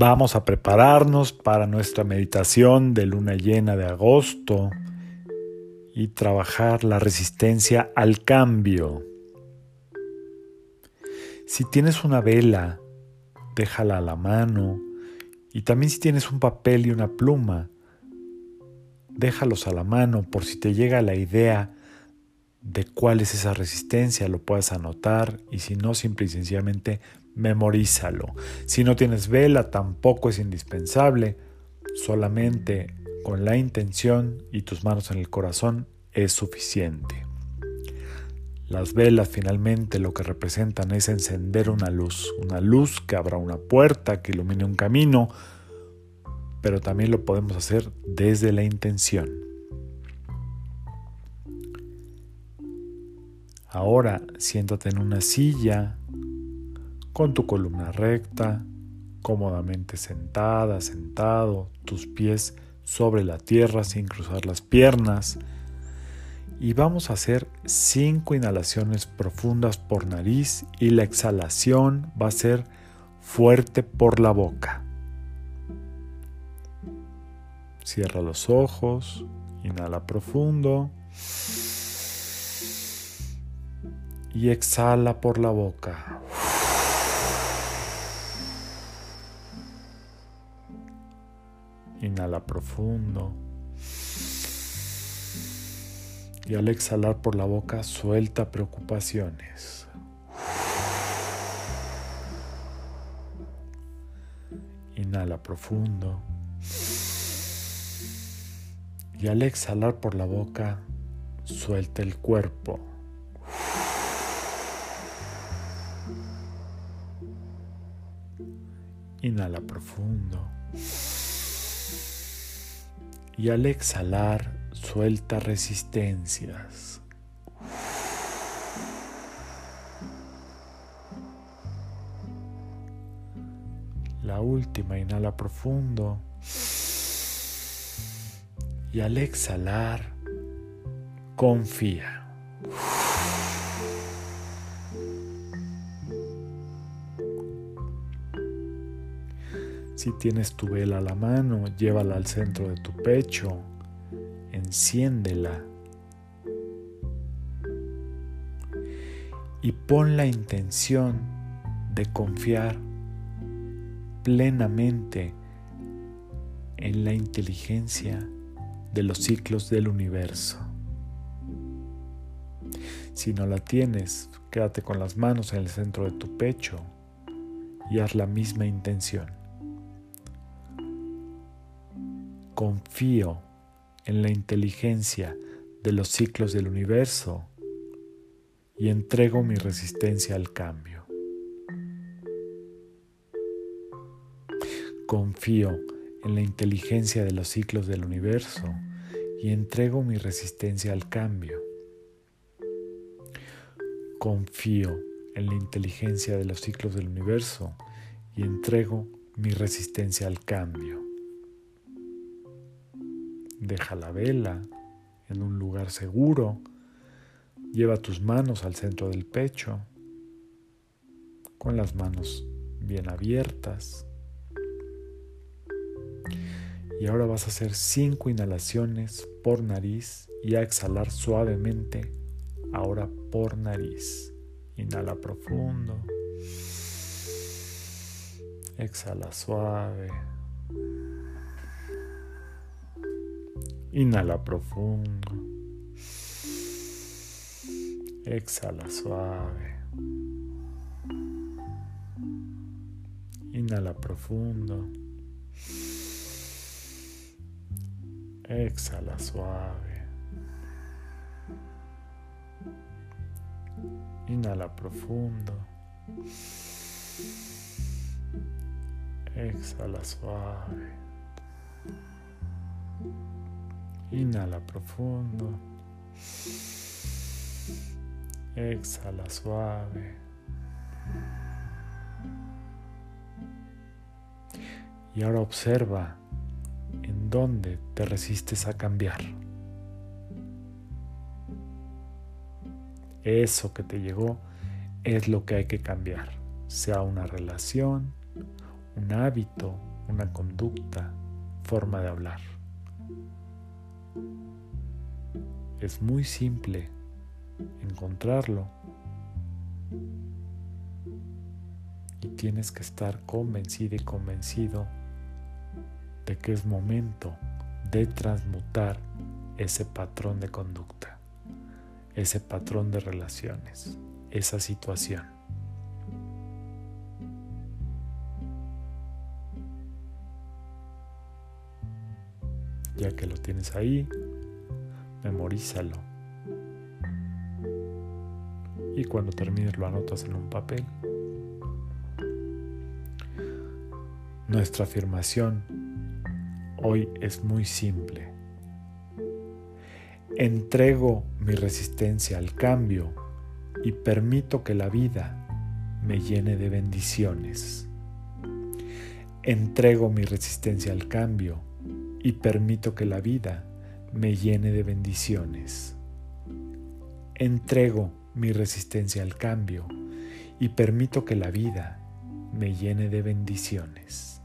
Vamos a prepararnos para nuestra meditación de luna llena de agosto y trabajar la resistencia al cambio. Si tienes una vela, déjala a la mano y también si tienes un papel y una pluma, déjalos a la mano por si te llega la idea de cuál es esa resistencia, lo puedas anotar y si no, simple y sencillamente memorízalo. Si no tienes vela, tampoco es indispensable, solamente con la intención y tus manos en el corazón es suficiente. Las velas finalmente lo que representan es encender una luz, una luz que abra una puerta, que ilumine un camino, pero también lo podemos hacer desde la intención. Ahora siéntate en una silla con tu columna recta, cómodamente sentada, sentado, tus pies sobre la tierra sin cruzar las piernas. Y vamos a hacer cinco inhalaciones profundas por nariz y la exhalación va a ser fuerte por la boca. Cierra los ojos, inhala profundo y exhala por la boca. Inhala profundo. Y al exhalar por la boca, suelta preocupaciones. Inhala profundo. Y al exhalar por la boca, suelta el cuerpo. Inhala profundo y al exhalar suelta resistencias. La última, inhala profundo. Y al exhalar, confía. Si tienes tu vela a la mano, llévala al centro de tu pecho, enciéndela y pon la intención de confiar plenamente en la inteligencia de los ciclos del universo. Si no la tienes, quédate con las manos en el centro de tu pecho y haz la misma intención. Confío en la inteligencia de los ciclos del universo y entrego mi resistencia al cambio. Confío en la inteligencia de los ciclos del universo y entrego mi resistencia al cambio. Confío en la inteligencia de los ciclos del universo y entrego mi resistencia al cambio. Deja la vela en un lugar seguro. Lleva tus manos al centro del pecho, con las manos bien abiertas. Y ahora vas a hacer cinco inhalaciones por nariz y a exhalar suavemente, ahora por nariz. Inhala profundo. Exhala suave. Inhala profundo. Exhala suave. Inhala profundo. Exhala suave. Inhala profundo. Exhala suave. Inhala profundo. Exhala suave. Y ahora observa en dónde te resistes a cambiar. Eso que te llegó es lo que hay que cambiar, sea una relación, un hábito, una conducta, forma de hablar. Es muy simple encontrarlo y tienes que estar convencido y convencido de que es momento de transmutar ese patrón de conducta, ese patrón de relaciones, esa situación. Ya que lo tienes ahí, memorízalo. Y cuando termines lo anotas en un papel. Nuestra afirmación hoy es muy simple. Entrego mi resistencia al cambio y permito que la vida me llene de bendiciones. Entrego mi resistencia al cambio y permito que la vida me llene de bendiciones. Entrego mi resistencia al cambio y permito que la vida me llene de bendiciones.